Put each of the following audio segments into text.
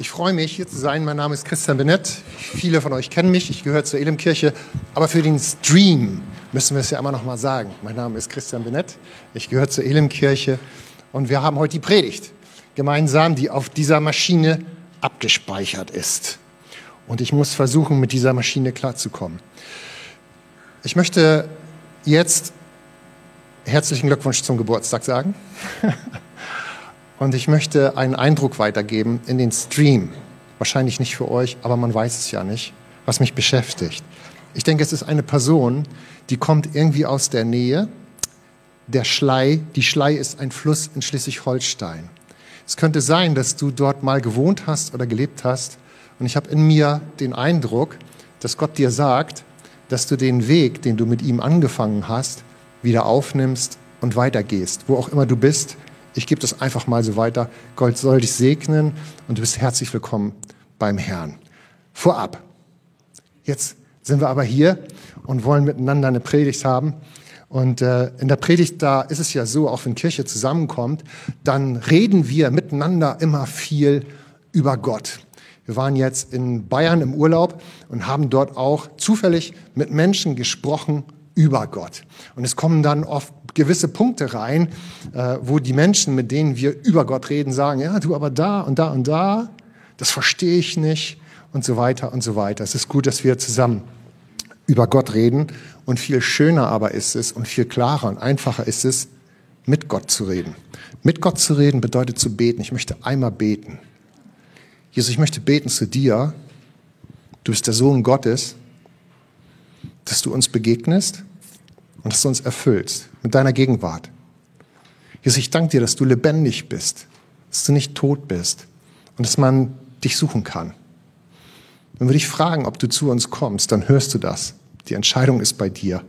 Ich freue mich, hier zu sein. Mein Name ist Christian Benett. Viele von euch kennen mich. Ich gehöre zur Elimkirche. Aber für den Stream müssen wir es ja immer noch mal sagen. Mein Name ist Christian Benett. Ich gehöre zur Elimkirche. Und wir haben heute die Predigt gemeinsam, die auf dieser Maschine abgespeichert ist. Und ich muss versuchen, mit dieser Maschine klarzukommen. Ich möchte jetzt herzlichen Glückwunsch zum Geburtstag sagen. Und ich möchte einen Eindruck weitergeben in den Stream. Wahrscheinlich nicht für euch, aber man weiß es ja nicht, was mich beschäftigt. Ich denke, es ist eine Person, die kommt irgendwie aus der Nähe. Der Schlei, die Schlei ist ein Fluss in Schleswig-Holstein. Es könnte sein, dass du dort mal gewohnt hast oder gelebt hast. Und ich habe in mir den Eindruck, dass Gott dir sagt, dass du den Weg, den du mit ihm angefangen hast, wieder aufnimmst und weitergehst, wo auch immer du bist ich gebe das einfach mal so weiter. Gott soll dich segnen und du bist herzlich willkommen beim Herrn. Vorab. Jetzt sind wir aber hier und wollen miteinander eine Predigt haben. Und äh, in der Predigt, da ist es ja so, auch wenn Kirche zusammenkommt, dann reden wir miteinander immer viel über Gott. Wir waren jetzt in Bayern im Urlaub und haben dort auch zufällig mit Menschen gesprochen über Gott. Und es kommen dann oft gewisse Punkte rein, äh, wo die Menschen, mit denen wir über Gott reden, sagen, ja, du aber da und da und da, das verstehe ich nicht und so weiter und so weiter. Es ist gut, dass wir zusammen über Gott reden und viel schöner aber ist es und viel klarer und einfacher ist es, mit Gott zu reden. Mit Gott zu reden bedeutet zu beten. Ich möchte einmal beten. Jesus, ich möchte beten zu dir. Du bist der Sohn Gottes, dass du uns begegnest und dass du uns erfüllst mit deiner Gegenwart. Jesus, ich danke dir, dass du lebendig bist, dass du nicht tot bist und dass man dich suchen kann. Wenn wir dich fragen, ob du zu uns kommst, dann hörst du das. Die Entscheidung ist bei dir.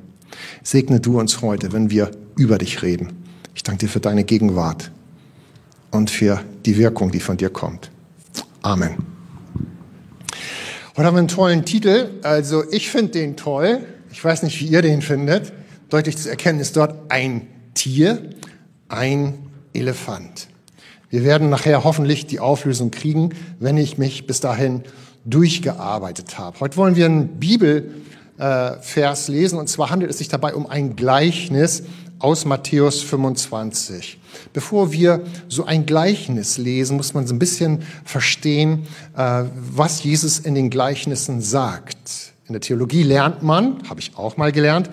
Segne du uns heute, wenn wir über dich reden. Ich danke dir für deine Gegenwart und für die Wirkung, die von dir kommt. Amen. Heute haben wir einen tollen Titel. Also ich finde den toll. Ich weiß nicht, wie ihr den findet deutlich zu erkennen ist dort ein Tier, ein Elefant. Wir werden nachher hoffentlich die Auflösung kriegen, wenn ich mich bis dahin durchgearbeitet habe. Heute wollen wir einen Bibelvers lesen und zwar handelt es sich dabei um ein Gleichnis aus Matthäus 25. Bevor wir so ein Gleichnis lesen, muss man so ein bisschen verstehen, äh, was Jesus in den Gleichnissen sagt. In der Theologie lernt man, habe ich auch mal gelernt,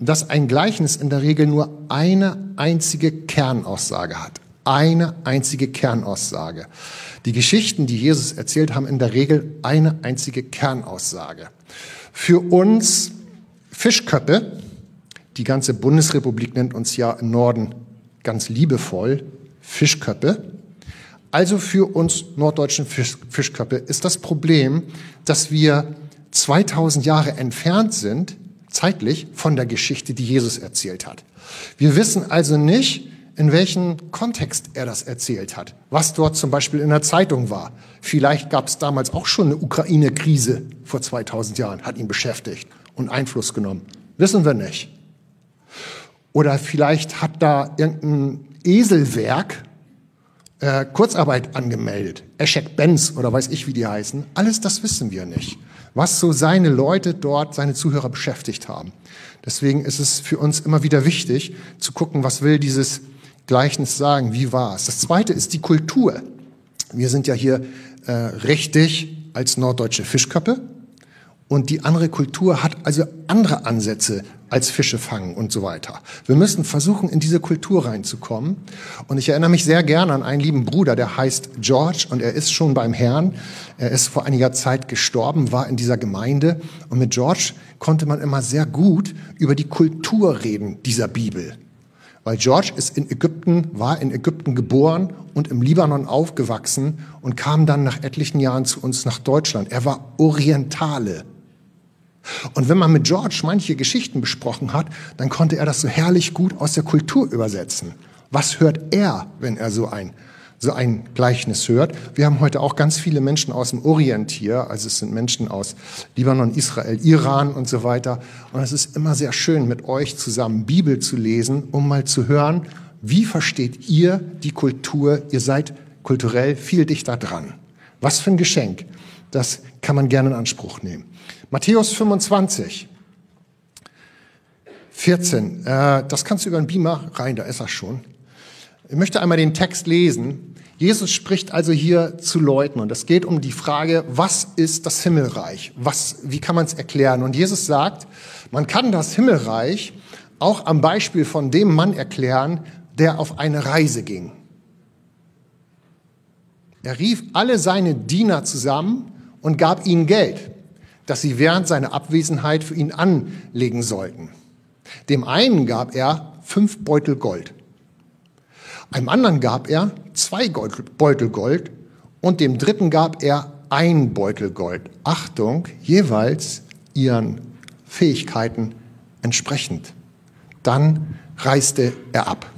dass ein Gleichnis in der Regel nur eine einzige Kernaussage hat. Eine einzige Kernaussage. Die Geschichten, die Jesus erzählt, haben in der Regel eine einzige Kernaussage. Für uns Fischköppe, die ganze Bundesrepublik nennt uns ja im Norden ganz liebevoll Fischköppe. Also für uns norddeutschen Fischköppe ist das Problem, dass wir 2000 Jahre entfernt sind zeitlich von der Geschichte, die Jesus erzählt hat. Wir wissen also nicht, in welchem Kontext er das erzählt hat, was dort zum Beispiel in der Zeitung war. Vielleicht gab es damals auch schon eine Ukraine-Krise vor 2000 Jahren, hat ihn beschäftigt und Einfluss genommen. Wissen wir nicht. Oder vielleicht hat da irgendein Eselwerk äh, Kurzarbeit angemeldet. Eschek Benz oder weiß ich, wie die heißen. Alles das wissen wir nicht was so seine Leute dort, seine Zuhörer beschäftigt haben. Deswegen ist es für uns immer wieder wichtig zu gucken, was will dieses Gleichnis sagen, wie war es. Das Zweite ist die Kultur. Wir sind ja hier äh, richtig als norddeutsche Fischköppe und die andere Kultur hat also andere Ansätze als Fische fangen und so weiter. Wir müssen versuchen, in diese Kultur reinzukommen. Und ich erinnere mich sehr gerne an einen lieben Bruder, der heißt George und er ist schon beim Herrn. Er ist vor einiger Zeit gestorben, war in dieser Gemeinde. Und mit George konnte man immer sehr gut über die Kultur reden dieser Bibel. Weil George ist in Ägypten, war in Ägypten geboren und im Libanon aufgewachsen und kam dann nach etlichen Jahren zu uns nach Deutschland. Er war Orientale. Und wenn man mit George manche Geschichten besprochen hat, dann konnte er das so herrlich gut aus der Kultur übersetzen. Was hört er, wenn er so ein, so ein Gleichnis hört? Wir haben heute auch ganz viele Menschen aus dem Orient hier, also es sind Menschen aus Libanon, Israel, Iran und so weiter. Und es ist immer sehr schön, mit euch zusammen Bibel zu lesen, um mal zu hören, wie versteht ihr die Kultur? Ihr seid kulturell viel dichter dran. Was für ein Geschenk. Das kann man gerne in Anspruch nehmen. Matthäus 25, 14. Äh, das kannst du über den Beamer rein, da ist er schon. Ich möchte einmal den Text lesen. Jesus spricht also hier zu Leuten und es geht um die Frage, was ist das Himmelreich? Was, wie kann man es erklären? Und Jesus sagt, man kann das Himmelreich auch am Beispiel von dem Mann erklären, der auf eine Reise ging. Er rief alle seine Diener zusammen und gab ihnen Geld, das sie während seiner Abwesenheit für ihn anlegen sollten. Dem einen gab er fünf Beutel Gold, einem anderen gab er zwei Beutel Gold und dem dritten gab er ein Beutel Gold. Achtung, jeweils ihren Fähigkeiten entsprechend. Dann reiste er ab.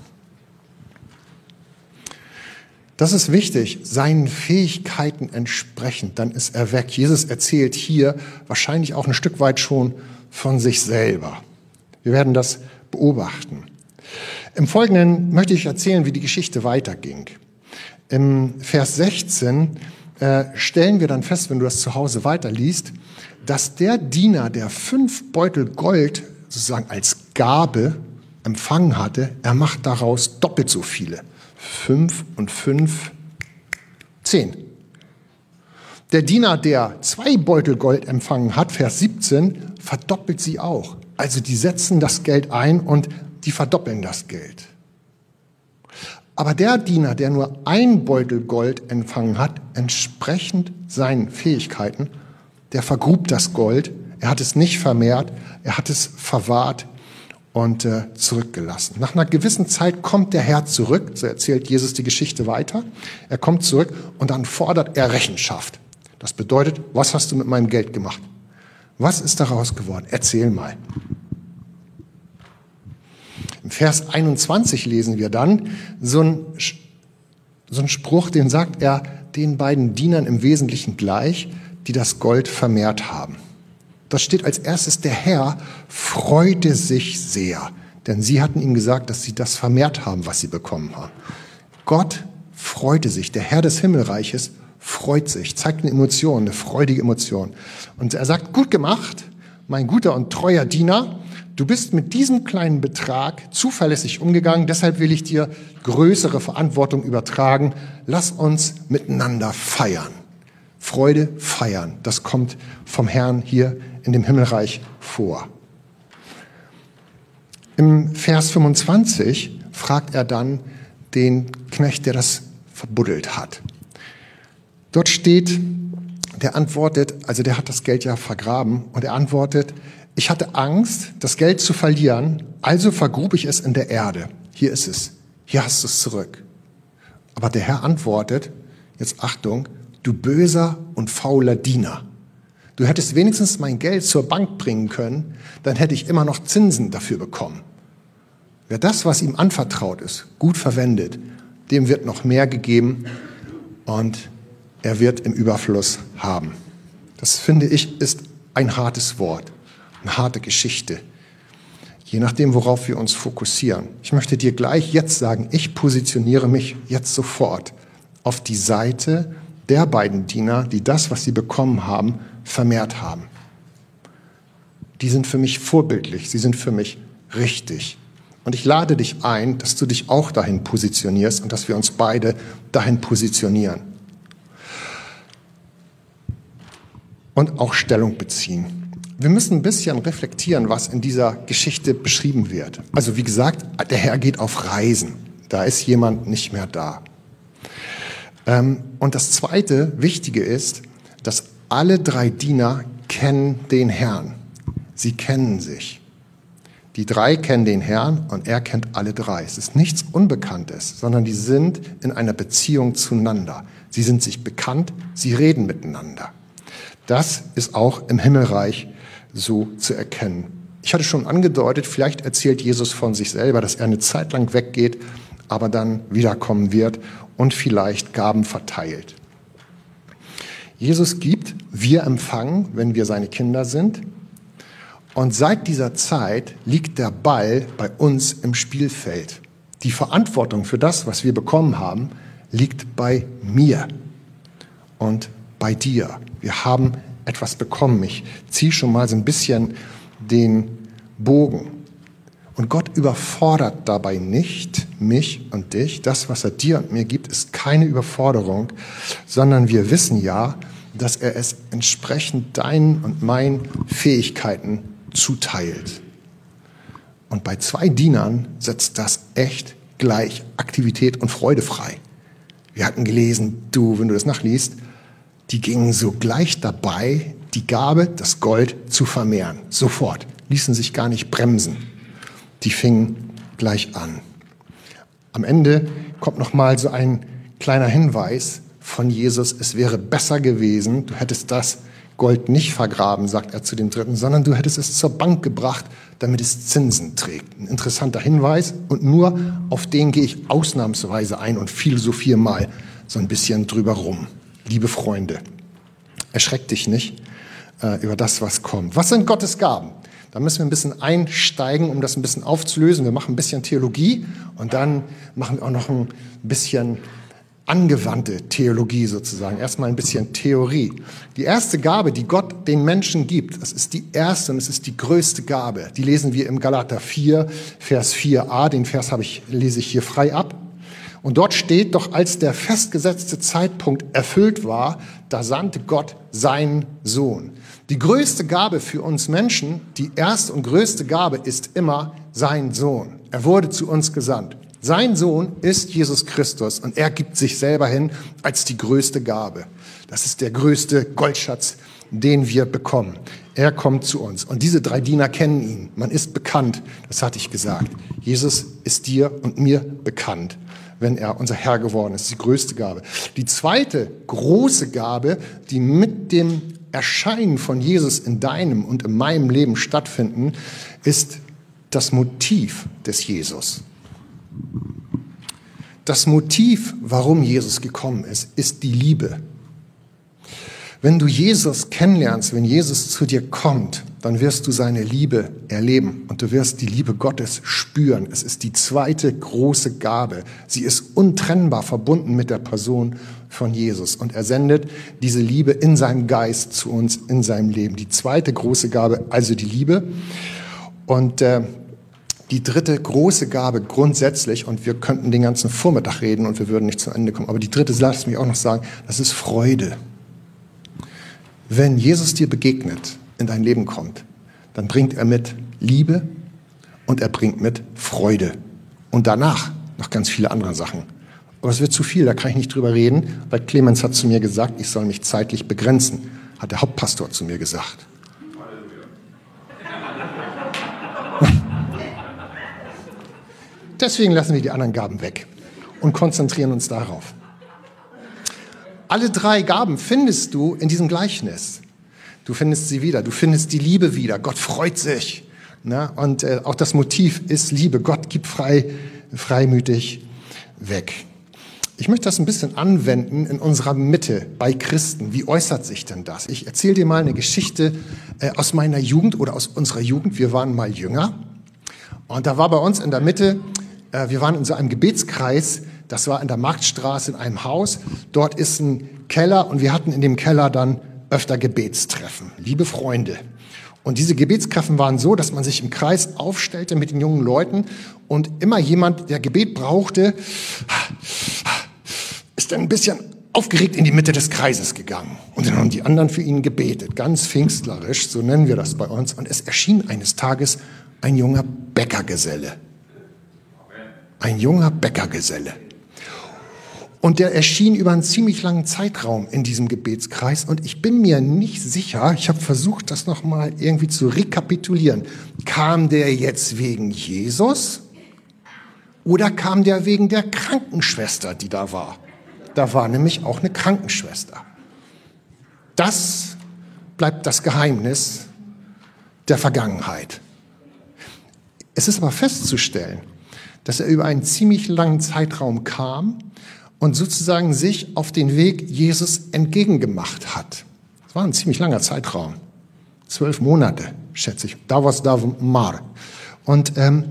Das ist wichtig, seinen Fähigkeiten entsprechend, dann ist er weg. Jesus erzählt hier wahrscheinlich auch ein Stück weit schon von sich selber. Wir werden das beobachten. Im Folgenden möchte ich erzählen, wie die Geschichte weiterging. Im Vers 16 äh, stellen wir dann fest, wenn du das zu Hause weiterliest, dass der Diener, der fünf Beutel Gold sozusagen als Gabe empfangen hatte, er macht daraus doppelt so viele. Fünf und fünf, zehn. Der Diener, der zwei Beutel Gold empfangen hat, Vers 17, verdoppelt sie auch. Also die setzen das Geld ein und die verdoppeln das Geld. Aber der Diener, der nur ein Beutel Gold empfangen hat, entsprechend seinen Fähigkeiten, der vergrub das Gold, er hat es nicht vermehrt, er hat es verwahrt und äh, zurückgelassen. Nach einer gewissen Zeit kommt der Herr zurück, so erzählt Jesus die Geschichte weiter. Er kommt zurück und dann fordert er Rechenschaft. Das bedeutet, was hast du mit meinem Geld gemacht? Was ist daraus geworden? Erzähl mal. Im Vers 21 lesen wir dann so einen, so einen Spruch, den sagt er den beiden Dienern im Wesentlichen gleich, die das Gold vermehrt haben. Das steht als erstes, der Herr freute sich sehr, denn sie hatten ihm gesagt, dass sie das vermehrt haben, was sie bekommen haben. Gott freute sich, der Herr des Himmelreiches freut sich, zeigt eine Emotion, eine freudige Emotion. Und er sagt, gut gemacht, mein guter und treuer Diener, du bist mit diesem kleinen Betrag zuverlässig umgegangen, deshalb will ich dir größere Verantwortung übertragen. Lass uns miteinander feiern. Freude feiern, das kommt vom Herrn hier in dem Himmelreich vor. Im Vers 25 fragt er dann den Knecht, der das verbuddelt hat. Dort steht, der antwortet, also der hat das Geld ja vergraben und er antwortet, ich hatte Angst, das Geld zu verlieren, also vergrub ich es in der Erde. Hier ist es, hier hast du es zurück. Aber der Herr antwortet, jetzt Achtung, du böser und fauler Diener. Du hättest wenigstens mein Geld zur Bank bringen können, dann hätte ich immer noch Zinsen dafür bekommen. Wer das, was ihm anvertraut ist, gut verwendet, dem wird noch mehr gegeben und er wird im Überfluss haben. Das finde ich ist ein hartes Wort, eine harte Geschichte. Je nachdem, worauf wir uns fokussieren. Ich möchte dir gleich jetzt sagen, ich positioniere mich jetzt sofort auf die Seite der beiden Diener, die das, was sie bekommen haben, vermehrt haben. Die sind für mich vorbildlich, sie sind für mich richtig. Und ich lade dich ein, dass du dich auch dahin positionierst und dass wir uns beide dahin positionieren. Und auch Stellung beziehen. Wir müssen ein bisschen reflektieren, was in dieser Geschichte beschrieben wird. Also wie gesagt, der Herr geht auf Reisen. Da ist jemand nicht mehr da. Ähm, und das zweite Wichtige ist, alle drei Diener kennen den Herrn. Sie kennen sich. Die drei kennen den Herrn und er kennt alle drei. Es ist nichts Unbekanntes, sondern die sind in einer Beziehung zueinander. Sie sind sich bekannt, sie reden miteinander. Das ist auch im Himmelreich so zu erkennen. Ich hatte schon angedeutet, vielleicht erzählt Jesus von sich selber, dass er eine Zeit lang weggeht, aber dann wiederkommen wird und vielleicht Gaben verteilt. Jesus gibt, wir empfangen, wenn wir seine Kinder sind. Und seit dieser Zeit liegt der Ball bei uns im Spielfeld. Die Verantwortung für das, was wir bekommen haben, liegt bei mir. und bei dir. Wir haben etwas bekommen. Ich ziehe schon mal so ein bisschen den Bogen. Und Gott überfordert dabei nicht mich und dich. Das, was er dir und mir gibt, ist keine Überforderung, sondern wir wissen ja, dass er es entsprechend deinen und meinen Fähigkeiten zuteilt. Und bei zwei Dienern setzt das echt gleich Aktivität und Freude frei. Wir hatten gelesen, du, wenn du das nachliest, die gingen sogleich dabei, die Gabe, das Gold zu vermehren. Sofort. Ließen sich gar nicht bremsen. Die fingen gleich an. Am Ende kommt noch mal so ein kleiner Hinweis von Jesus. Es wäre besser gewesen, du hättest das Gold nicht vergraben, sagt er zu dem Dritten, sondern du hättest es zur Bank gebracht, damit es Zinsen trägt. Ein interessanter Hinweis und nur auf den gehe ich ausnahmsweise ein und philosophiere mal so ein bisschen drüber rum. Liebe Freunde, erschreck dich nicht äh, über das, was kommt. Was sind Gottes Gaben? Da müssen wir ein bisschen einsteigen, um das ein bisschen aufzulösen. Wir machen ein bisschen Theologie und dann machen wir auch noch ein bisschen angewandte Theologie sozusagen, erstmal ein bisschen Theorie. Die erste Gabe, die Gott den Menschen gibt, das ist die erste und es ist die größte Gabe. Die lesen wir im Galater 4, Vers 4a, den Vers habe ich, lese ich hier frei ab. Und dort steht doch, als der festgesetzte Zeitpunkt erfüllt war, da sandte Gott seinen Sohn. Die größte Gabe für uns Menschen, die erste und größte Gabe ist immer sein Sohn. Er wurde zu uns gesandt. Sein Sohn ist Jesus Christus und er gibt sich selber hin als die größte Gabe. Das ist der größte Goldschatz, den wir bekommen. Er kommt zu uns. Und diese drei Diener kennen ihn. Man ist bekannt. Das hatte ich gesagt. Jesus ist dir und mir bekannt, wenn er unser Herr geworden ist. Die größte Gabe. Die zweite große Gabe, die mit dem Erscheinen von Jesus in deinem und in meinem Leben stattfinden, ist das Motiv des Jesus. Das Motiv, warum Jesus gekommen ist, ist die Liebe. Wenn du Jesus kennenlernst, wenn Jesus zu dir kommt, dann wirst du seine Liebe erleben und du wirst die Liebe Gottes spüren. Es ist die zweite große Gabe. Sie ist untrennbar verbunden mit der Person von Jesus und er sendet diese Liebe in seinem Geist zu uns in seinem Leben. Die zweite große Gabe, also die Liebe. Und äh, die dritte große Gabe grundsätzlich, und wir könnten den ganzen Vormittag reden und wir würden nicht zu Ende kommen, aber die dritte, lass mich auch noch sagen, das ist Freude. Wenn Jesus dir begegnet, in dein Leben kommt, dann bringt er mit Liebe und er bringt mit Freude. Und danach noch ganz viele andere Sachen. Aber es wird zu viel, da kann ich nicht drüber reden, weil Clemens hat zu mir gesagt, ich soll mich zeitlich begrenzen, hat der Hauptpastor zu mir gesagt. Deswegen lassen wir die anderen Gaben weg und konzentrieren uns darauf. Alle drei Gaben findest du in diesem Gleichnis. Du findest sie wieder, du findest die Liebe wieder. Gott freut sich. Ne? Und äh, auch das Motiv ist Liebe. Gott gibt frei, freimütig weg. Ich möchte das ein bisschen anwenden in unserer Mitte bei Christen. Wie äußert sich denn das? Ich erzähle dir mal eine Geschichte äh, aus meiner Jugend oder aus unserer Jugend. Wir waren mal jünger. Und da war bei uns in der Mitte äh, wir waren in so einem Gebetskreis, das war in der Marktstraße in einem Haus. Dort ist ein Keller und wir hatten in dem Keller dann öfter Gebetstreffen. Liebe Freunde. Und diese Gebetstreffen waren so, dass man sich im Kreis aufstellte mit den jungen Leuten und immer jemand, der Gebet brauchte, ist dann ein bisschen aufgeregt in die Mitte des Kreises gegangen. Und dann haben die anderen für ihn gebetet, ganz pfingstlerisch, so nennen wir das bei uns. Und es erschien eines Tages ein junger Bäckergeselle ein junger Bäckergeselle. Und der erschien über einen ziemlich langen Zeitraum in diesem Gebetskreis. Und ich bin mir nicht sicher, ich habe versucht, das nochmal irgendwie zu rekapitulieren. Kam der jetzt wegen Jesus oder kam der wegen der Krankenschwester, die da war? Da war nämlich auch eine Krankenschwester. Das bleibt das Geheimnis der Vergangenheit. Es ist aber festzustellen, dass er über einen ziemlich langen Zeitraum kam und sozusagen sich auf den Weg Jesus entgegengemacht hat. Das war ein ziemlich langer Zeitraum. Zwölf Monate, schätze ich. Da war es da mar. Und ähm,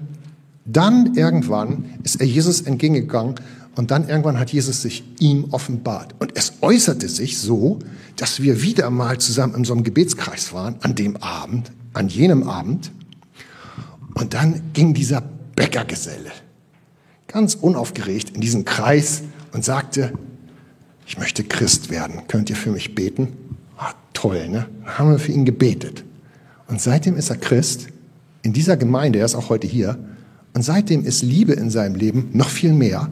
dann irgendwann ist er Jesus entgegengegangen Und dann irgendwann hat Jesus sich ihm offenbart. Und es äußerte sich so, dass wir wieder mal zusammen in so einem Gebetskreis waren, an dem Abend, an jenem Abend. Und dann ging dieser Bäckergeselle ganz unaufgeregt in diesen Kreis und sagte, ich möchte Christ werden. Könnt ihr für mich beten? Ah, toll, ne? Dann haben wir für ihn gebetet. Und seitdem ist er Christ in dieser Gemeinde, er ist auch heute hier. Und seitdem ist Liebe in seinem Leben noch viel mehr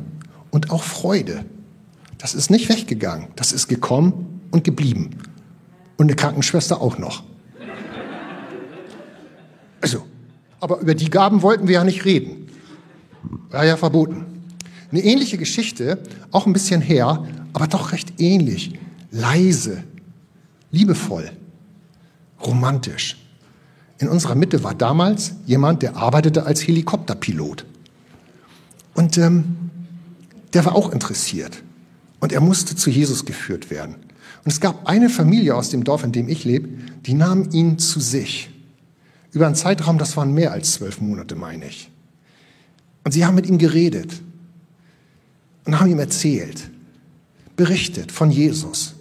und auch Freude. Das ist nicht weggegangen. Das ist gekommen und geblieben. Und eine Krankenschwester auch noch. Also, aber über die Gaben wollten wir ja nicht reden. War ja verboten. Eine ähnliche Geschichte, auch ein bisschen her, aber doch recht ähnlich. Leise, liebevoll, romantisch. In unserer Mitte war damals jemand, der arbeitete als Helikopterpilot. Und ähm, der war auch interessiert. Und er musste zu Jesus geführt werden. Und es gab eine Familie aus dem Dorf, in dem ich lebe, die nahm ihn zu sich. Über einen Zeitraum, das waren mehr als zwölf Monate, meine ich. Und sie haben mit ihm geredet und haben ihm erzählt, berichtet von Jesus.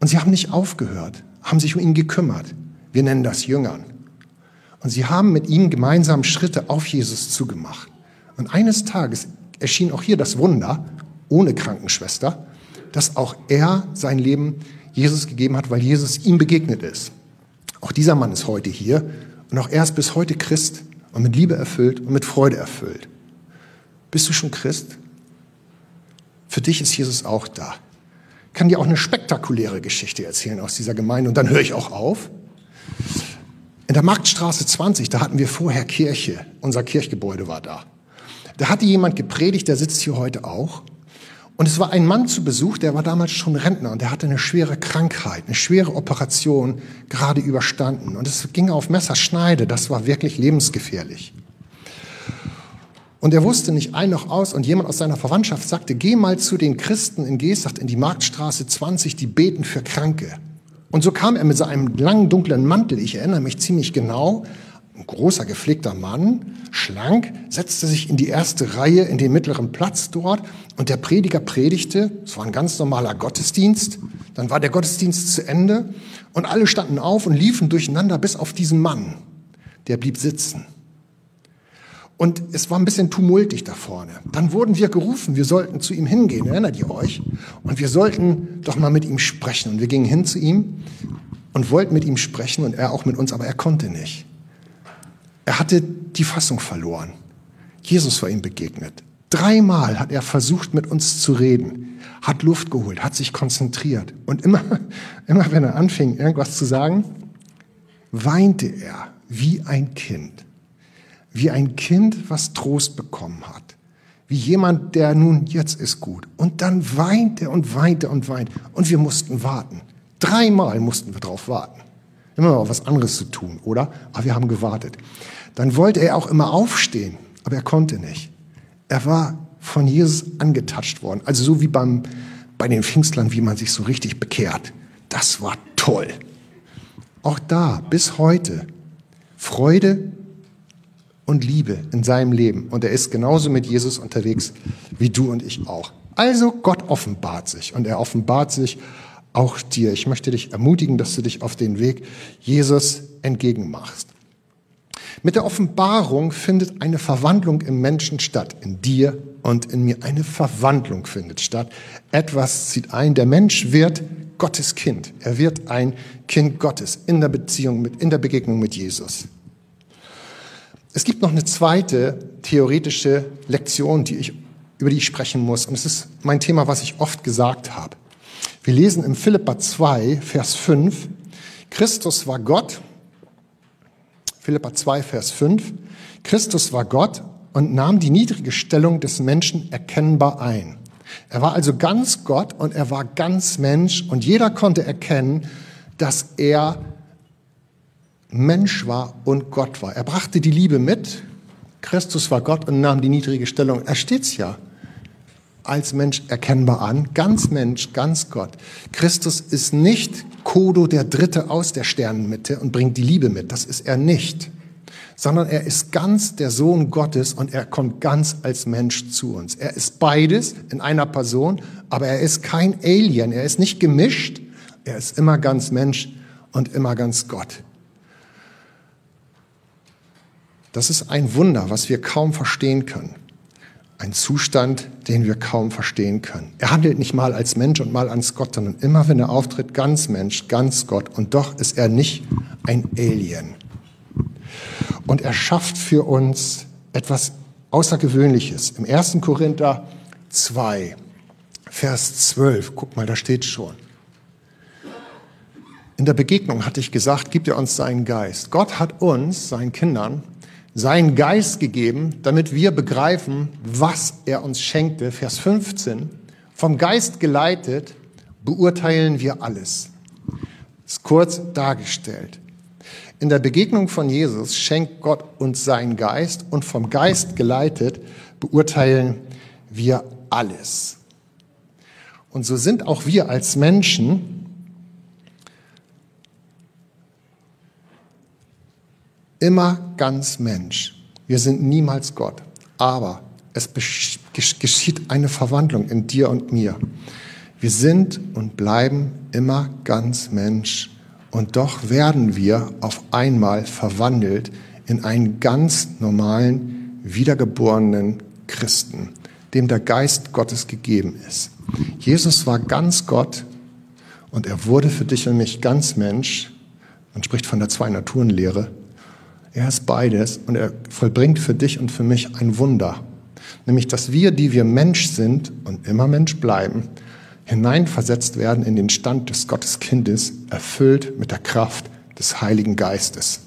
Und sie haben nicht aufgehört, haben sich um ihn gekümmert. Wir nennen das Jüngern. Und sie haben mit ihm gemeinsam Schritte auf Jesus zugemacht. Und eines Tages erschien auch hier das Wunder, ohne Krankenschwester, dass auch er sein Leben Jesus gegeben hat, weil Jesus ihm begegnet ist. Auch dieser Mann ist heute hier und auch er ist bis heute Christ und mit Liebe erfüllt und mit Freude erfüllt. Bist du schon Christ? Für dich ist Jesus auch da. Ich kann dir auch eine spektakuläre Geschichte erzählen aus dieser Gemeinde und dann höre ich auch auf. In der Marktstraße 20, da hatten wir vorher Kirche. Unser Kirchgebäude war da. Da hatte jemand gepredigt, der sitzt hier heute auch. Und es war ein Mann zu Besuch, der war damals schon Rentner und der hatte eine schwere Krankheit, eine schwere Operation gerade überstanden. Und es ging auf Messerschneide, das war wirklich lebensgefährlich. Und er wusste nicht ein noch aus und jemand aus seiner Verwandtschaft sagte, geh mal zu den Christen in Gesacht in die Marktstraße 20, die beten für Kranke. Und so kam er mit seinem langen dunklen Mantel, ich erinnere mich ziemlich genau, ein großer gepflegter Mann, schlank, setzte sich in die erste Reihe, in den mittleren Platz dort und der Prediger predigte. Es war ein ganz normaler Gottesdienst. Dann war der Gottesdienst zu Ende und alle standen auf und liefen durcheinander bis auf diesen Mann. Der blieb sitzen. Und es war ein bisschen tumultig da vorne. Dann wurden wir gerufen, wir sollten zu ihm hingehen, erinnert ihr euch? Und wir sollten doch mal mit ihm sprechen. Und wir gingen hin zu ihm und wollten mit ihm sprechen und er auch mit uns, aber er konnte nicht. Er hatte die Fassung verloren. Jesus war ihm begegnet. Dreimal hat er versucht, mit uns zu reden, hat Luft geholt, hat sich konzentriert. Und immer, immer wenn er anfing, irgendwas zu sagen, weinte er wie ein Kind. Wie ein Kind, was Trost bekommen hat. Wie jemand, der nun, jetzt ist gut. Und dann weinte und weinte und weinte. Und wir mussten warten. Dreimal mussten wir drauf warten. Immer noch was anderes zu tun, oder? Aber wir haben gewartet. Dann wollte er auch immer aufstehen, aber er konnte nicht. Er war von Jesus angetatscht worden. Also so wie beim, bei den Pfingstlern, wie man sich so richtig bekehrt. Das war toll. Auch da, bis heute, Freude und Liebe in seinem Leben. Und er ist genauso mit Jesus unterwegs wie du und ich auch. Also Gott offenbart sich und er offenbart sich auch dir. Ich möchte dich ermutigen, dass du dich auf den Weg Jesus entgegenmachst. Mit der Offenbarung findet eine Verwandlung im Menschen statt, in dir und in mir. Eine Verwandlung findet statt. Etwas zieht ein. Der Mensch wird Gottes Kind. Er wird ein Kind Gottes in der Beziehung mit, in der Begegnung mit Jesus. Es gibt noch eine zweite theoretische Lektion, die ich, über die ich sprechen muss. Und es ist mein Thema, was ich oft gesagt habe. Wir lesen im Philippa 2, Vers 5, Christus war Gott. Philippa 2, Vers 5. Christus war Gott und nahm die niedrige Stellung des Menschen erkennbar ein. Er war also ganz Gott und er war ganz Mensch und jeder konnte erkennen, dass er Mensch war und Gott war. Er brachte die Liebe mit. Christus war Gott und nahm die niedrige Stellung. Er steht's ja als Mensch erkennbar an. Ganz Mensch, ganz Gott. Christus ist nicht Kodo der Dritte aus der Sternenmitte und bringt die Liebe mit. Das ist er nicht. sondern er ist ganz der Sohn Gottes und er kommt ganz als Mensch zu uns. Er ist beides in einer Person, aber er ist kein Alien, er ist nicht gemischt, er ist immer ganz Mensch und immer ganz Gott. Das ist ein Wunder, was wir kaum verstehen können. Ein Zustand, den wir kaum verstehen können. Er handelt nicht mal als Mensch und mal als Gott, sondern immer, wenn er auftritt, ganz Mensch, ganz Gott. Und doch ist er nicht ein Alien. Und er schafft für uns etwas Außergewöhnliches. Im 1. Korinther 2, Vers 12, guck mal, da steht schon. In der Begegnung hatte ich gesagt, gibt er uns seinen Geist. Gott hat uns, seinen Kindern, seinen Geist gegeben, damit wir begreifen, was er uns schenkte. Vers 15. Vom Geist geleitet beurteilen wir alles. Ist kurz dargestellt. In der Begegnung von Jesus schenkt Gott uns seinen Geist und vom Geist geleitet beurteilen wir alles. Und so sind auch wir als Menschen immer ganz Mensch. Wir sind niemals Gott. Aber es geschieht eine Verwandlung in dir und mir. Wir sind und bleiben immer ganz Mensch. Und doch werden wir auf einmal verwandelt in einen ganz normalen, wiedergeborenen Christen, dem der Geist Gottes gegeben ist. Jesus war ganz Gott und er wurde für dich und mich ganz Mensch. Man spricht von der Zwei-Naturen-Lehre. Er ist beides und er vollbringt für dich und für mich ein Wunder. Nämlich, dass wir, die wir Mensch sind und immer Mensch bleiben, hineinversetzt werden in den Stand des Gotteskindes, erfüllt mit der Kraft des Heiligen Geistes.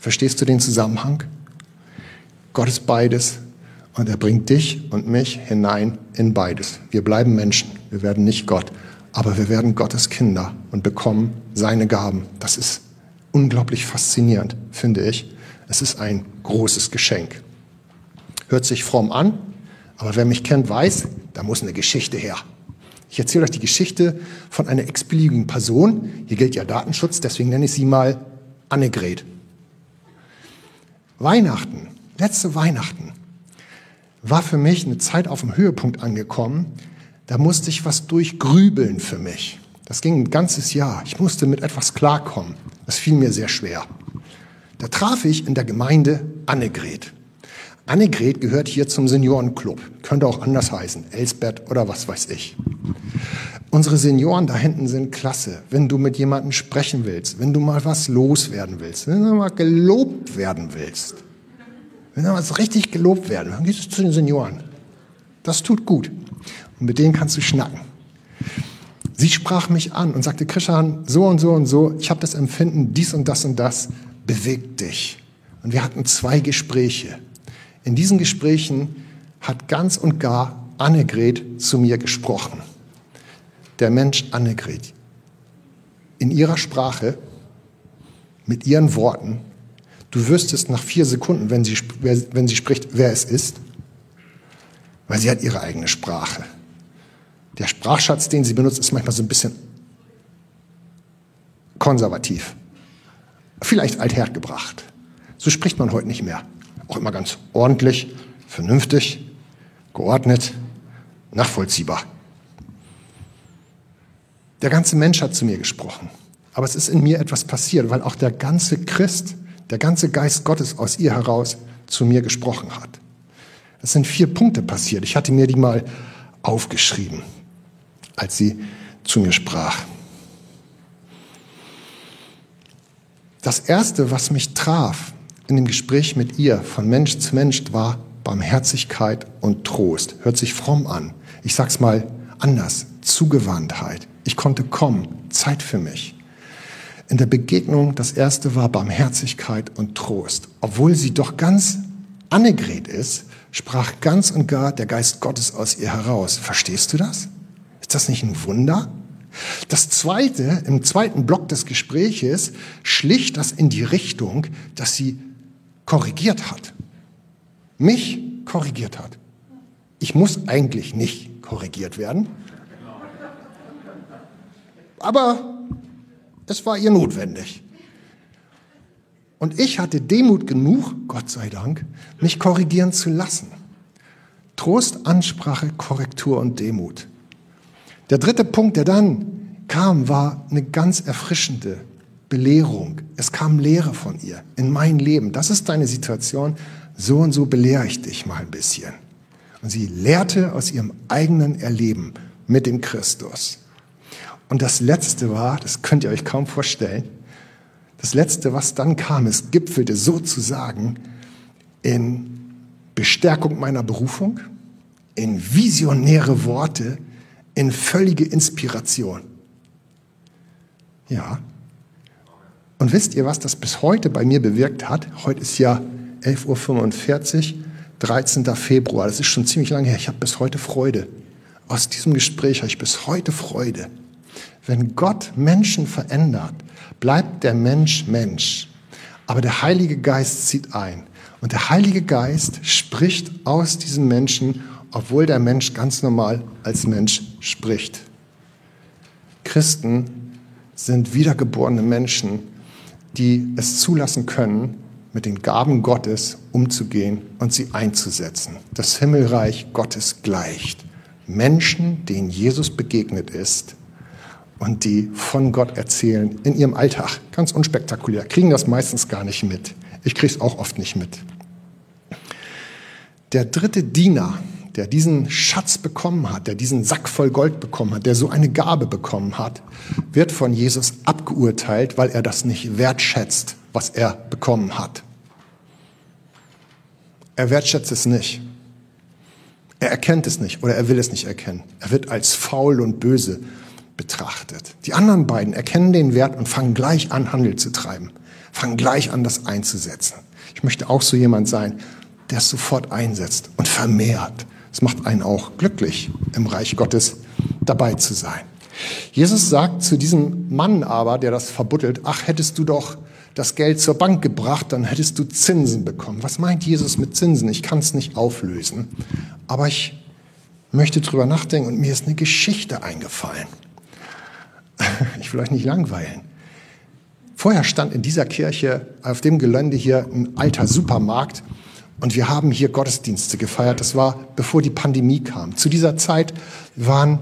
Verstehst du den Zusammenhang? Gott ist beides und er bringt dich und mich hinein in beides. Wir bleiben Menschen, wir werden nicht Gott, aber wir werden Gottes Kinder und bekommen seine Gaben. Das ist unglaublich faszinierend, finde ich. Es ist ein großes Geschenk. Hört sich fromm an, aber wer mich kennt, weiß, da muss eine Geschichte her. Ich erzähle euch die Geschichte von einer x-beliebigen Person. Hier gilt ja Datenschutz, deswegen nenne ich sie mal Annegret. Weihnachten, letzte Weihnachten, war für mich eine Zeit auf dem Höhepunkt angekommen. Da musste ich was durchgrübeln für mich. Das ging ein ganzes Jahr. Ich musste mit etwas klarkommen. Das fiel mir sehr schwer. Da traf ich in der Gemeinde Annegret. Annegret gehört hier zum Seniorenclub. Könnte auch anders heißen. Elsbeth oder was weiß ich. Unsere Senioren da hinten sind klasse. Wenn du mit jemandem sprechen willst, wenn du mal was loswerden willst, wenn du mal gelobt werden willst, wenn da was richtig gelobt werden, dann gehst du zu den Senioren. Das tut gut. Und mit denen kannst du schnacken. Sie sprach mich an und sagte, Christian, so und so und so, ich habe das Empfinden, dies und das und das bewegt dich. Und wir hatten zwei Gespräche. In diesen Gesprächen hat ganz und gar Annegret zu mir gesprochen. Der Mensch Annegret. In ihrer Sprache, mit ihren Worten. Du wüsstest nach vier Sekunden, wenn sie, wenn sie spricht, wer es ist, weil sie hat ihre eigene Sprache. Der Sprachschatz, den sie benutzt, ist manchmal so ein bisschen konservativ. Vielleicht althergebracht. So spricht man heute nicht mehr auch immer ganz ordentlich, vernünftig, geordnet, nachvollziehbar. Der ganze Mensch hat zu mir gesprochen. Aber es ist in mir etwas passiert, weil auch der ganze Christ, der ganze Geist Gottes aus ihr heraus zu mir gesprochen hat. Es sind vier Punkte passiert. Ich hatte mir die mal aufgeschrieben, als sie zu mir sprach. Das erste, was mich traf, in dem Gespräch mit ihr von Mensch zu Mensch war Barmherzigkeit und Trost. Hört sich fromm an. Ich sag's mal anders. Zugewandtheit. Ich konnte kommen. Zeit für mich. In der Begegnung, das erste war Barmherzigkeit und Trost. Obwohl sie doch ganz Annegret ist, sprach ganz und gar der Geist Gottes aus ihr heraus. Verstehst du das? Ist das nicht ein Wunder? Das zweite, im zweiten Block des Gespräches, schlich das in die Richtung, dass sie korrigiert hat. Mich korrigiert hat. Ich muss eigentlich nicht korrigiert werden. Aber es war ihr notwendig. Und ich hatte Demut genug, Gott sei Dank, mich korrigieren zu lassen. Trost, Ansprache, Korrektur und Demut. Der dritte Punkt, der dann kam, war eine ganz erfrischende Belehrung. Es kam Lehre von ihr in mein Leben. Das ist deine Situation. So und so belehre ich dich mal ein bisschen. Und sie lehrte aus ihrem eigenen Erleben mit dem Christus. Und das Letzte war, das könnt ihr euch kaum vorstellen, das Letzte, was dann kam, es gipfelte sozusagen in Bestärkung meiner Berufung, in visionäre Worte, in völlige Inspiration. Ja. Und wisst ihr, was das bis heute bei mir bewirkt hat? Heute ist ja 11.45 Uhr, 13. Februar. Das ist schon ziemlich lange her. Ich habe bis heute Freude. Aus diesem Gespräch habe ich bis heute Freude. Wenn Gott Menschen verändert, bleibt der Mensch Mensch. Aber der Heilige Geist zieht ein. Und der Heilige Geist spricht aus diesem Menschen, obwohl der Mensch ganz normal als Mensch spricht. Christen sind wiedergeborene Menschen, die es zulassen können, mit den Gaben Gottes umzugehen und sie einzusetzen. Das Himmelreich Gottes gleicht Menschen, denen Jesus begegnet ist, und die von Gott erzählen in ihrem Alltag. Ganz unspektakulär. Kriegen das meistens gar nicht mit. Ich kriege es auch oft nicht mit. Der dritte Diener, der diesen Schatz bekommen hat, der diesen Sack voll Gold bekommen hat, der so eine Gabe bekommen hat, wird von Jesus abgeurteilt, weil er das nicht wertschätzt, was er bekommen hat. Er wertschätzt es nicht. Er erkennt es nicht oder er will es nicht erkennen. Er wird als faul und böse betrachtet. Die anderen beiden erkennen den Wert und fangen gleich an, Handel zu treiben, fangen gleich an, das einzusetzen. Ich möchte auch so jemand sein, der es sofort einsetzt und vermehrt. Es macht einen auch glücklich, im Reich Gottes dabei zu sein. Jesus sagt zu diesem Mann aber, der das verbuttelt, ach, hättest du doch das Geld zur Bank gebracht, dann hättest du Zinsen bekommen. Was meint Jesus mit Zinsen? Ich kann es nicht auflösen. Aber ich möchte drüber nachdenken und mir ist eine Geschichte eingefallen. Ich will euch nicht langweilen. Vorher stand in dieser Kirche auf dem Gelände hier ein alter Supermarkt und wir haben hier Gottesdienste gefeiert. Das war bevor die Pandemie kam. Zu dieser Zeit waren,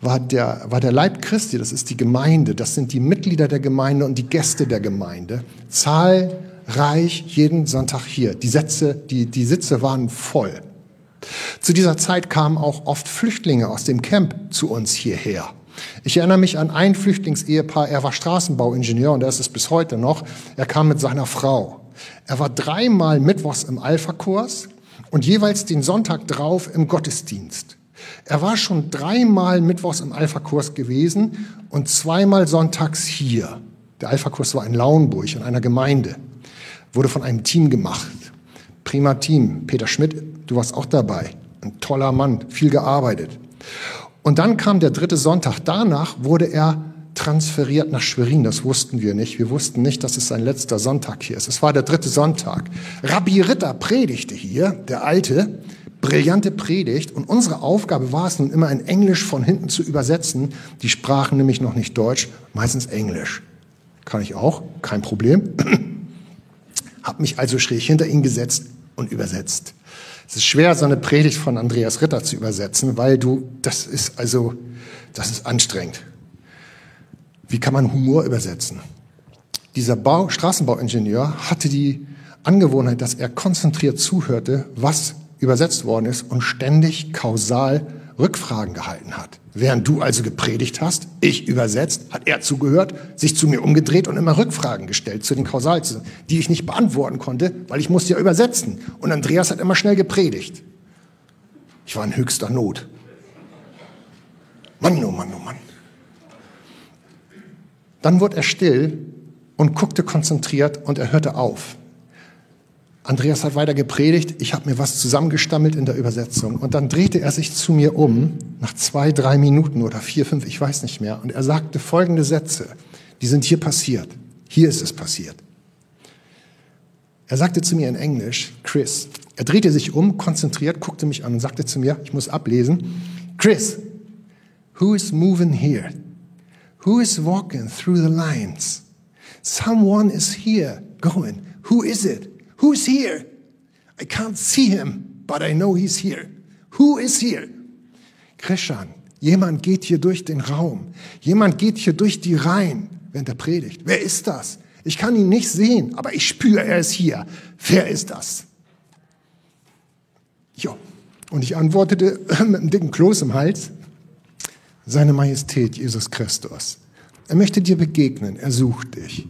war, der, war der Leib Christi, das ist die Gemeinde, das sind die Mitglieder der Gemeinde und die Gäste der Gemeinde, zahlreich jeden Sonntag hier. Die, Sätze, die, die Sitze waren voll. Zu dieser Zeit kamen auch oft Flüchtlinge aus dem Camp zu uns hierher. Ich erinnere mich an ein Flüchtlingsehepaar, er war Straßenbauingenieur und er ist es bis heute noch. Er kam mit seiner Frau. Er war dreimal mittwochs im Alpha-Kurs und jeweils den Sonntag drauf im Gottesdienst. Er war schon dreimal mittwochs im Alpha-Kurs gewesen und zweimal sonntags hier. Der Alpha-Kurs war in Lauenburg in einer Gemeinde. Wurde von einem Team gemacht. Prima Team. Peter Schmidt, du warst auch dabei. Ein toller Mann, viel gearbeitet. Und dann kam der dritte Sonntag. Danach wurde er transferiert nach Schwerin. Das wussten wir nicht. Wir wussten nicht, dass es sein letzter Sonntag hier ist. Es war der dritte Sonntag. Rabbi Ritter predigte hier, der Alte, brillante Predigt. Und unsere Aufgabe war es nun immer in Englisch von hinten zu übersetzen. Die sprachen nämlich noch nicht Deutsch, meistens Englisch. Kann ich auch, kein Problem. Hab mich also schräg hinter ihn gesetzt und übersetzt. Es ist schwer, so eine Predigt von Andreas Ritter zu übersetzen, weil du, das ist also, das ist anstrengend. Wie kann man Humor übersetzen? Dieser Bau, Straßenbauingenieur hatte die Angewohnheit, dass er konzentriert zuhörte, was übersetzt worden ist und ständig kausal Rückfragen gehalten hat. Während du also gepredigt hast, ich übersetzt, hat er zugehört, sich zu mir umgedreht und immer Rückfragen gestellt zu den Kausalzen, die ich nicht beantworten konnte, weil ich musste ja übersetzen. Und Andreas hat immer schnell gepredigt. Ich war in höchster Not. Mann, oh Mann, oh Mann. Dann wurde er still und guckte konzentriert und er hörte auf. Andreas hat weiter gepredigt, ich habe mir was zusammengestammelt in der Übersetzung. Und dann drehte er sich zu mir um, nach zwei, drei Minuten oder vier, fünf, ich weiß nicht mehr. Und er sagte folgende Sätze, die sind hier passiert. Hier ist es passiert. Er sagte zu mir in Englisch, Chris, er drehte sich um, konzentriert, guckte mich an und sagte zu mir, ich muss ablesen, Chris, who is moving here? Who is walking through the lines? Someone is here going. Who is it? Who's here? I can't see him, but I know he's here. Who is here? Christian, jemand geht hier durch den Raum. Jemand geht hier durch die Reihen, während er predigt. Wer ist das? Ich kann ihn nicht sehen, aber ich spüre, er ist hier. Wer ist das? Jo. Und ich antwortete mit einem dicken Kloß im Hals, seine Majestät Jesus Christus. Er möchte dir begegnen, er sucht dich.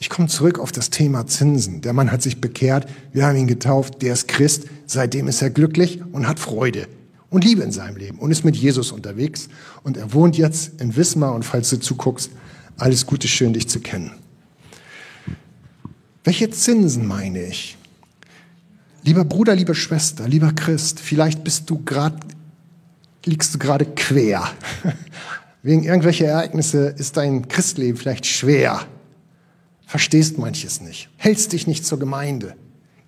Ich komme zurück auf das Thema Zinsen. Der Mann hat sich bekehrt, wir haben ihn getauft, der ist Christ, seitdem ist er glücklich und hat Freude und Liebe in seinem Leben und ist mit Jesus unterwegs. Und er wohnt jetzt in Wismar und falls du zuguckst, alles Gute, schön dich zu kennen. Welche Zinsen meine ich? Lieber Bruder, liebe Schwester, lieber Christ, vielleicht bist du gerade, liegst du gerade quer. Wegen irgendwelcher Ereignisse ist dein Christleben vielleicht schwer. Verstehst manches nicht. Hältst dich nicht zur Gemeinde.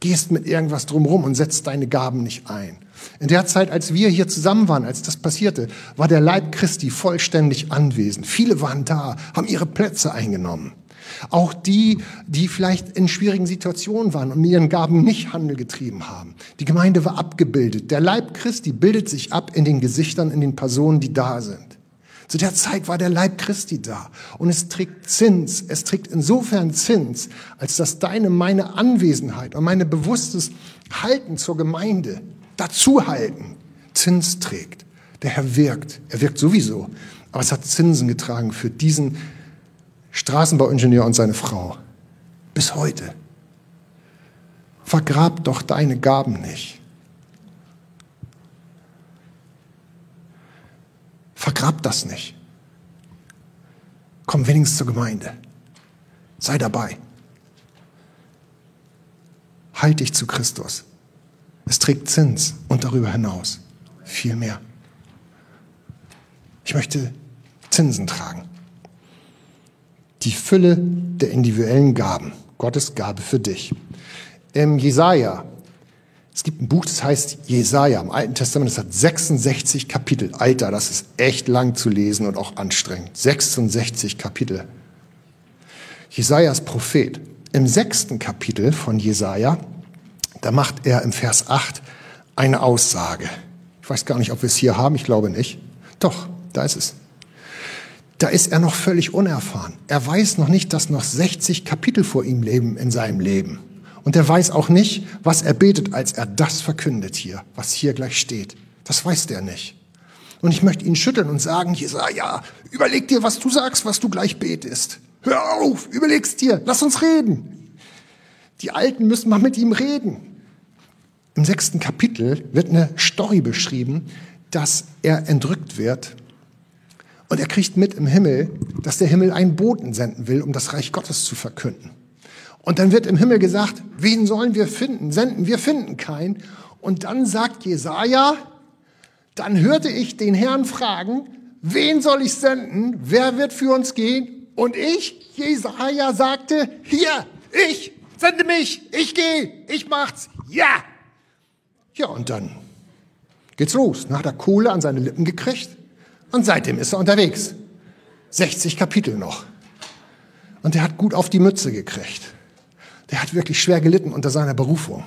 Gehst mit irgendwas drumherum und setzt deine Gaben nicht ein. In der Zeit, als wir hier zusammen waren, als das passierte, war der Leib Christi vollständig anwesend. Viele waren da, haben ihre Plätze eingenommen. Auch die, die vielleicht in schwierigen Situationen waren und mit ihren Gaben nicht Handel getrieben haben. Die Gemeinde war abgebildet. Der Leib Christi bildet sich ab in den Gesichtern, in den Personen, die da sind. Zu der Zeit war der Leib Christi da und es trägt Zins. Es trägt insofern Zins, als dass deine, meine Anwesenheit und meine bewusstes Halten zur Gemeinde, dazuhalten, Zins trägt. Der Herr wirkt. Er wirkt sowieso. Aber es hat Zinsen getragen für diesen Straßenbauingenieur und seine Frau. Bis heute. Vergrab doch deine Gaben nicht. Vergrab das nicht. Komm wenigstens zur Gemeinde. Sei dabei. Halt dich zu Christus. Es trägt Zins und darüber hinaus viel mehr. Ich möchte Zinsen tragen. Die Fülle der individuellen Gaben. Gottes Gabe für dich. Im Jesaja es gibt ein Buch, das heißt Jesaja im Alten Testament. Das hat 66 Kapitel. Alter, das ist echt lang zu lesen und auch anstrengend. 66 Kapitel. Jesaja ist Prophet. Im sechsten Kapitel von Jesaja, da macht er im Vers 8 eine Aussage. Ich weiß gar nicht, ob wir es hier haben. Ich glaube nicht. Doch, da ist es. Da ist er noch völlig unerfahren. Er weiß noch nicht, dass noch 60 Kapitel vor ihm leben in seinem Leben. Und er weiß auch nicht, was er betet, als er das verkündet hier, was hier gleich steht. Das weiß der nicht. Und ich möchte ihn schütteln und sagen, Jesaja, überleg dir, was du sagst, was du gleich betest. Hör auf, überleg's dir, lass uns reden. Die Alten müssen mal mit ihm reden. Im sechsten Kapitel wird eine Story beschrieben, dass er entrückt wird. Und er kriegt mit im Himmel, dass der Himmel einen Boten senden will, um das Reich Gottes zu verkünden. Und dann wird im Himmel gesagt, wen sollen wir finden? Senden, wir finden keinen. Und dann sagt Jesaja, dann hörte ich den Herrn fragen, wen soll ich senden? Wer wird für uns gehen? Und ich, Jesaja, sagte, hier, ich, sende mich, ich gehe, ich mach's, ja. Ja, und dann geht's los. Dann hat er Kohle an seine Lippen gekriegt und seitdem ist er unterwegs. 60 Kapitel noch. Und er hat gut auf die Mütze gekriegt der hat wirklich schwer gelitten unter seiner Berufung.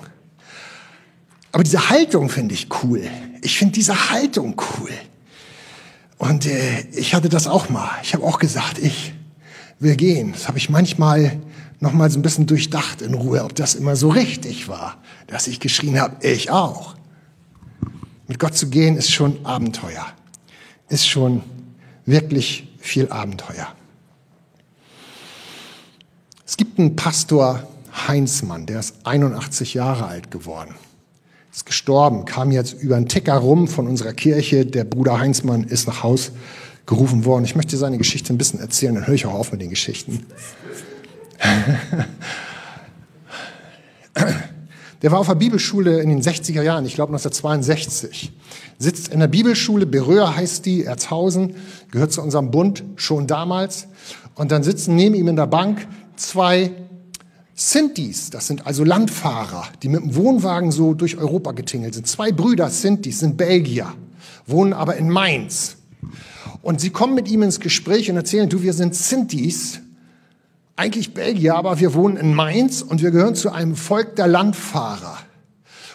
Aber diese Haltung finde ich cool. Ich finde diese Haltung cool. Und äh, ich hatte das auch mal. Ich habe auch gesagt, ich will gehen. Das habe ich manchmal noch mal so ein bisschen durchdacht in Ruhe, ob das immer so richtig war, dass ich geschrien habe, ich auch. Mit Gott zu gehen ist schon Abenteuer. Ist schon wirklich viel Abenteuer. Es gibt einen Pastor, Heinzmann, der ist 81 Jahre alt geworden. Ist gestorben, kam jetzt über einen Ticker rum von unserer Kirche. Der Bruder Heinzmann ist nach Haus gerufen worden. Ich möchte seine Geschichte ein bisschen erzählen, dann höre ich auch auf mit den Geschichten. Der war auf der Bibelschule in den 60er Jahren, ich glaube 1962. Sitzt in der Bibelschule, Beröhr heißt die, Erzhausen, gehört zu unserem Bund, schon damals. Und dann sitzen neben ihm in der Bank zwei Sintis, das sind also Landfahrer, die mit dem Wohnwagen so durch Europa getingelt sind. Zwei Brüder Sintis sind Belgier, wohnen aber in Mainz. Und sie kommen mit ihm ins Gespräch und erzählen, du, wir sind Sintis eigentlich Belgier, aber wir wohnen in Mainz und wir gehören zu einem Volk der Landfahrer.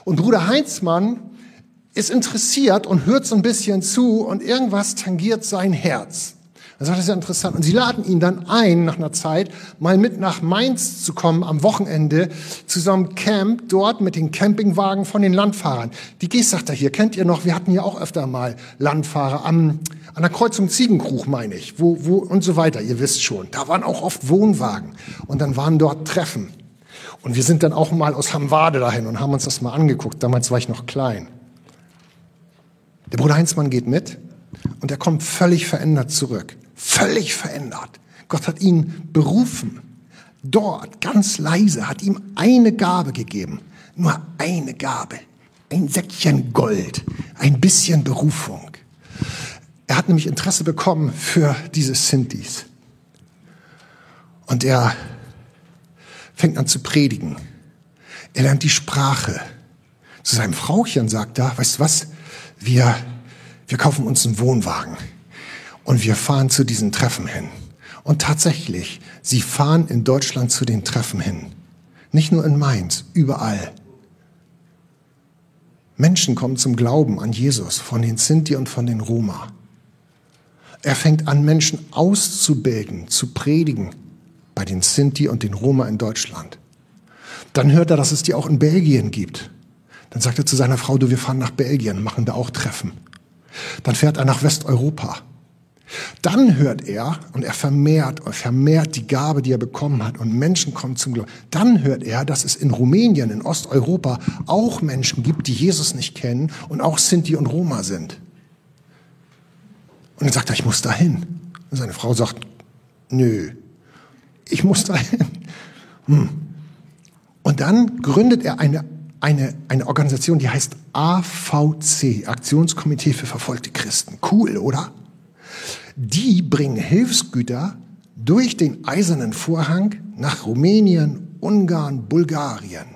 Und Bruder Heinzmann ist interessiert und hört so ein bisschen zu und irgendwas tangiert sein Herz. Er sagt, das ist ja interessant. Und sie laden ihn dann ein, nach einer Zeit, mal mit nach Mainz zu kommen am Wochenende zu so einem Camp dort mit den Campingwagen von den Landfahrern. Die Gehst, sagt er hier, kennt ihr noch? Wir hatten ja auch öfter mal Landfahrer am, an der Kreuzung Ziegenkrug, meine ich, wo, wo, und so weiter. Ihr wisst schon. Da waren auch oft Wohnwagen. Und dann waren dort Treffen. Und wir sind dann auch mal aus Hamwade dahin und haben uns das mal angeguckt. Damals war ich noch klein. Der Bruder Heinzmann geht mit und er kommt völlig verändert zurück. Völlig verändert. Gott hat ihn berufen. Dort, ganz leise, hat ihm eine Gabe gegeben. Nur eine Gabe. Ein Säckchen Gold. Ein bisschen Berufung. Er hat nämlich Interesse bekommen für diese Sintis. Und er fängt an zu predigen. Er lernt die Sprache. Zu seinem Frauchen sagt er, weißt du was? Wir, wir kaufen uns einen Wohnwagen. Und wir fahren zu diesen Treffen hin. Und tatsächlich, sie fahren in Deutschland zu den Treffen hin. Nicht nur in Mainz, überall. Menschen kommen zum Glauben an Jesus von den Sinti und von den Roma. Er fängt an, Menschen auszubilden, zu predigen bei den Sinti und den Roma in Deutschland. Dann hört er, dass es die auch in Belgien gibt. Dann sagt er zu seiner Frau, du, wir fahren nach Belgien, machen da auch Treffen. Dann fährt er nach Westeuropa. Dann hört er und er vermehrt, vermehrt die Gabe, die er bekommen hat und Menschen kommen zum Glauben. Dann hört er, dass es in Rumänien, in Osteuropa auch Menschen gibt, die Jesus nicht kennen und auch Sinti und Roma sind. Und dann sagt er, ich muss dahin. Und seine Frau sagt, nö, ich muss dahin. Hm. Und dann gründet er eine, eine, eine Organisation, die heißt AVC, Aktionskomitee für verfolgte Christen. Cool, oder? Die bringen Hilfsgüter durch den eisernen Vorhang nach Rumänien, Ungarn, Bulgarien.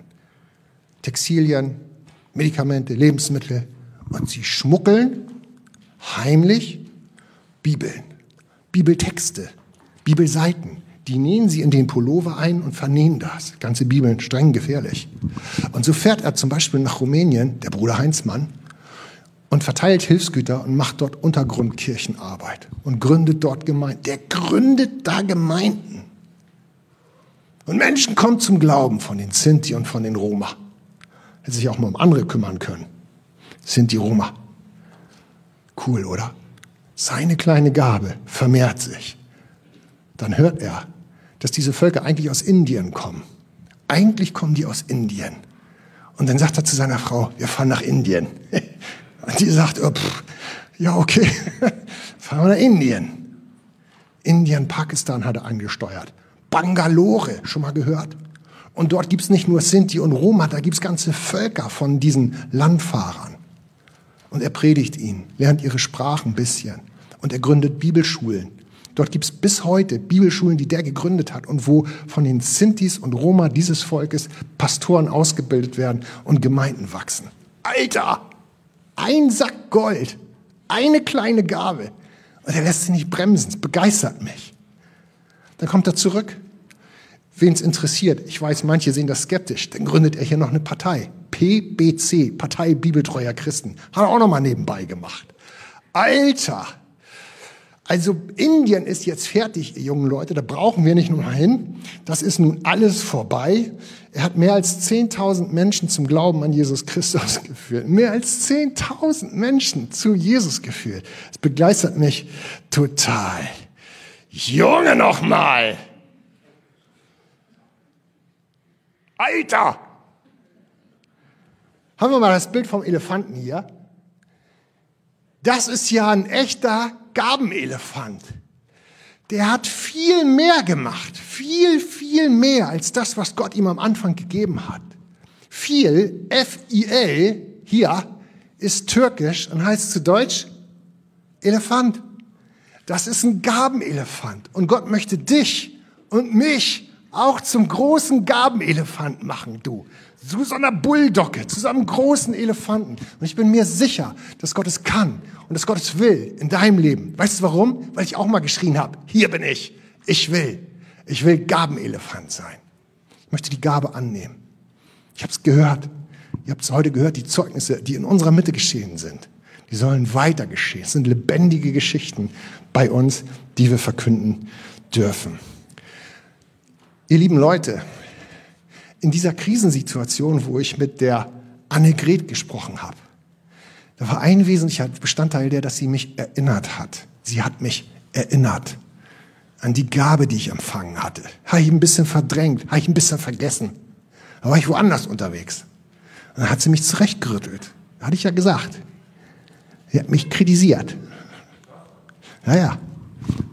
Textilien, Medikamente, Lebensmittel. Und sie schmuggeln heimlich Bibeln, Bibeltexte, Bibelseiten. Die nähen sie in den Pullover ein und vernähen das. Ganze Bibeln, streng gefährlich. Und so fährt er zum Beispiel nach Rumänien, der Bruder Heinzmann, und verteilt Hilfsgüter und macht dort Untergrundkirchenarbeit und gründet dort Gemeinden. Der gründet da Gemeinden. Und Menschen kommen zum Glauben von den Sinti und von den Roma. Hätte sich auch mal um andere kümmern können. Sinti Roma. Cool, oder? Seine kleine Gabe vermehrt sich. Dann hört er, dass diese Völker eigentlich aus Indien kommen. Eigentlich kommen die aus Indien. Und dann sagt er zu seiner Frau, wir fahren nach Indien. Und die sagt, oh, pff, ja, okay, fahren wir nach Indien. Indien, Pakistan hat er angesteuert. Bangalore, schon mal gehört? Und dort gibt's nicht nur Sinti und Roma, da gibt's ganze Völker von diesen Landfahrern. Und er predigt ihnen, lernt ihre Sprachen ein bisschen. Und er gründet Bibelschulen. Dort gibt's bis heute Bibelschulen, die der gegründet hat und wo von den Sintis und Roma dieses Volkes Pastoren ausgebildet werden und Gemeinden wachsen. Alter! Ein Sack Gold, eine kleine Gabe. Und er lässt sich nicht bremsen. Es begeistert mich. Dann kommt er zurück. Wen es interessiert, ich weiß, manche sehen das skeptisch, dann gründet er hier noch eine Partei. PBC, Partei Bibeltreuer Christen. Hat er auch noch mal nebenbei gemacht. Alter! Also Indien ist jetzt fertig, ihr jungen Leute, da brauchen wir nicht mal hin. Das ist nun alles vorbei. Er hat mehr als 10.000 Menschen zum Glauben an Jesus Christus geführt. Mehr als 10.000 Menschen zu Jesus geführt. Das begeistert mich total. Junge noch mal! Alter! Haben wir mal das Bild vom Elefanten hier? Das ist ja ein echter Gabenelefant. Der hat viel mehr gemacht, viel, viel mehr als das, was Gott ihm am Anfang gegeben hat. Viel, F-I-L, hier, ist türkisch und heißt zu Deutsch Elefant. Das ist ein Gabenelefant. Und Gott möchte dich und mich auch zum großen Gabenelefant machen, du zu so einer Bulldogge, zu so einem großen Elefanten. Und ich bin mir sicher, dass Gott es kann und dass Gott es will in deinem Leben. Weißt du warum? Weil ich auch mal geschrien habe, hier bin ich, ich will. Ich will Gabenelefant sein. Ich möchte die Gabe annehmen. Ich habe es gehört. Ihr habt es heute gehört, die Zeugnisse, die in unserer Mitte geschehen sind. Die sollen weiter geschehen. Es sind lebendige Geschichten bei uns, die wir verkünden dürfen. Ihr lieben Leute, in dieser Krisensituation, wo ich mit der Annegret gesprochen habe, da war ein wesentlicher Bestandteil der, dass sie mich erinnert hat. Sie hat mich erinnert an die Gabe, die ich empfangen hatte. Habe ich ein bisschen verdrängt, habe ich ein bisschen vergessen. Da war ich woanders unterwegs. Und dann hat sie mich zurechtgerüttelt. Hatte ich ja gesagt. Sie hat mich kritisiert. Naja,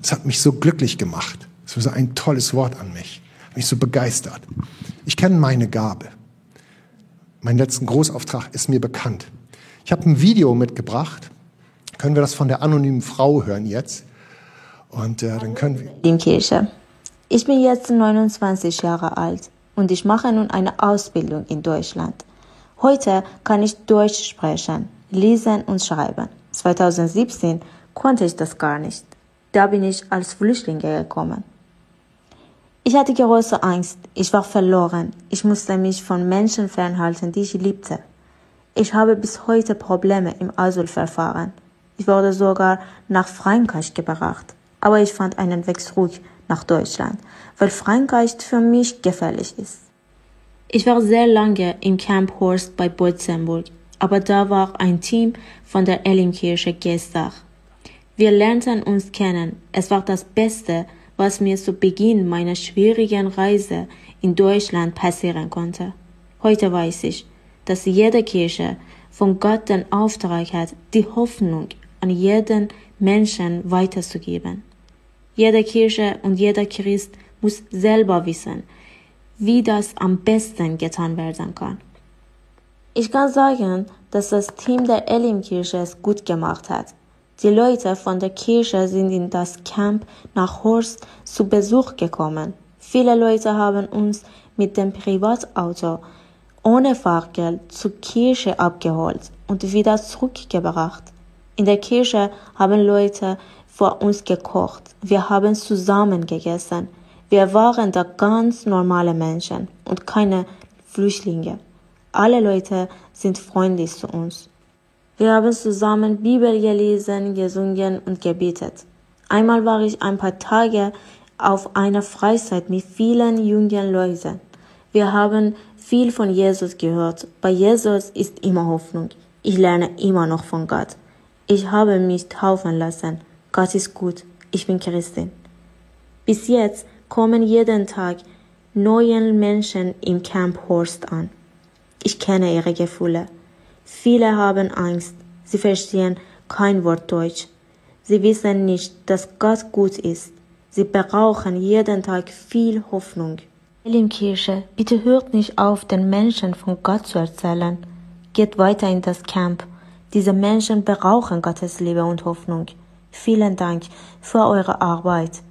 es hat mich so glücklich gemacht. Es war so ein tolles Wort an mich. Hat mich so begeistert. Ich kenne meine Gabe. Mein letzten Großauftrag ist mir bekannt. Ich habe ein Video mitgebracht. Können wir das von der anonymen Frau hören jetzt? Und äh, dann können wir. Die Kirche. Ich bin jetzt 29 Jahre alt und ich mache nun eine Ausbildung in Deutschland. Heute kann ich Deutsch sprechen, lesen und schreiben. 2017 konnte ich das gar nicht. Da bin ich als Flüchtling gekommen. Ich hatte große Angst. Ich war verloren. Ich musste mich von Menschen fernhalten, die ich liebte. Ich habe bis heute Probleme im Asylverfahren. Ich wurde sogar nach Frankreich gebracht. Aber ich fand einen Weg zurück nach Deutschland, weil Frankreich für mich gefährlich ist. Ich war sehr lange im Camp Horst bei Boitzenburg, aber da war ein Team von der Elimkirche Gestach. Wir lernten uns kennen. Es war das Beste, was mir zu Beginn meiner schwierigen Reise in Deutschland passieren konnte. Heute weiß ich, dass jede Kirche von Gott den Auftrag hat, die Hoffnung an jeden Menschen weiterzugeben. Jede Kirche und jeder Christ muss selber wissen, wie das am besten getan werden kann. Ich kann sagen, dass das Team der Elim-Kirche es gut gemacht hat. Die Leute von der Kirche sind in das Camp nach Horst zu Besuch gekommen. Viele Leute haben uns mit dem Privatauto ohne Fahrgeld zur Kirche abgeholt und wieder zurückgebracht. In der Kirche haben Leute vor uns gekocht. Wir haben zusammen gegessen. Wir waren da ganz normale Menschen und keine Flüchtlinge. Alle Leute sind freundlich zu uns. Wir haben zusammen Bibel gelesen, gesungen und gebetet. Einmal war ich ein paar Tage auf einer Freizeit mit vielen jungen Leuten. Wir haben viel von Jesus gehört. Bei Jesus ist immer Hoffnung. Ich lerne immer noch von Gott. Ich habe mich taufen lassen. Gott ist gut. Ich bin Christin. Bis jetzt kommen jeden Tag neue Menschen im Camp Horst an. Ich kenne ihre Gefühle. Viele haben Angst. Sie verstehen kein Wort Deutsch. Sie wissen nicht, dass Gott gut ist. Sie brauchen jeden Tag viel Hoffnung. Kirche, bitte hört nicht auf, den Menschen von Gott zu erzählen. Geht weiter in das Camp. Diese Menschen brauchen Gottes Liebe und Hoffnung. Vielen Dank für eure Arbeit,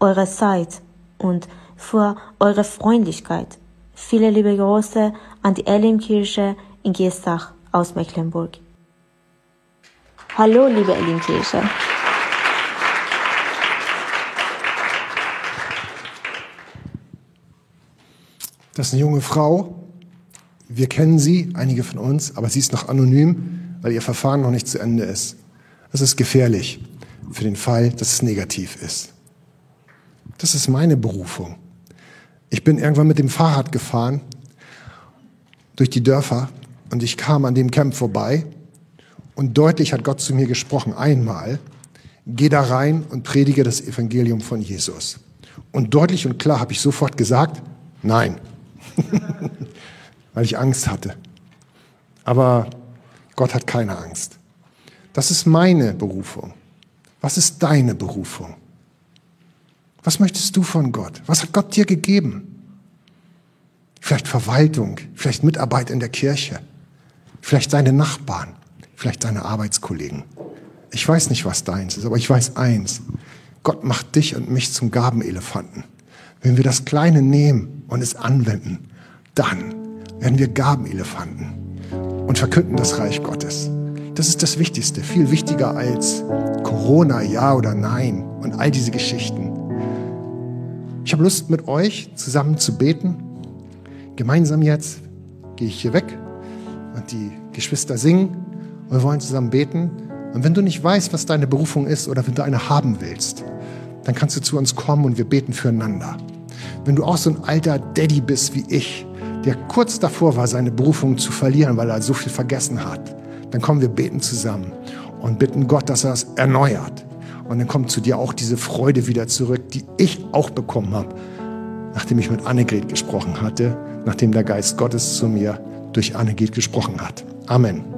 eure Zeit und für eure Freundlichkeit. Viele liebe Grüße an die Elimkirche in Gestach aus Mecklenburg. Hallo, liebe Elimkirche. Das ist eine junge Frau. Wir kennen sie, einige von uns, aber sie ist noch anonym, weil ihr Verfahren noch nicht zu Ende ist. Das ist gefährlich für den Fall, dass es negativ ist. Das ist meine Berufung. Ich bin irgendwann mit dem Fahrrad gefahren durch die Dörfer und ich kam an dem Camp vorbei und deutlich hat Gott zu mir gesprochen, einmal, geh da rein und predige das Evangelium von Jesus. Und deutlich und klar habe ich sofort gesagt, nein, weil ich Angst hatte. Aber Gott hat keine Angst. Das ist meine Berufung. Was ist deine Berufung? Was möchtest du von Gott? Was hat Gott dir gegeben? Vielleicht Verwaltung, vielleicht Mitarbeit in der Kirche, vielleicht deine Nachbarn, vielleicht deine Arbeitskollegen. Ich weiß nicht, was deins ist, aber ich weiß eins. Gott macht dich und mich zum Gabenelefanten. Wenn wir das Kleine nehmen und es anwenden, dann werden wir Gabenelefanten und verkünden das Reich Gottes. Das ist das Wichtigste, viel wichtiger als Corona, ja oder nein und all diese Geschichten. Ich habe Lust, mit euch zusammen zu beten. Gemeinsam jetzt gehe ich hier weg und die Geschwister singen und wir wollen zusammen beten. Und wenn du nicht weißt, was deine Berufung ist oder wenn du eine haben willst, dann kannst du zu uns kommen und wir beten füreinander. Wenn du auch so ein alter Daddy bist wie ich, der kurz davor war, seine Berufung zu verlieren, weil er so viel vergessen hat, dann kommen wir beten zusammen und bitten Gott, dass er es erneuert. Und dann kommt zu dir auch diese Freude wieder zurück, die ich auch bekommen habe, nachdem ich mit Annegret gesprochen hatte, nachdem der Geist Gottes zu mir durch Annegret gesprochen hat. Amen.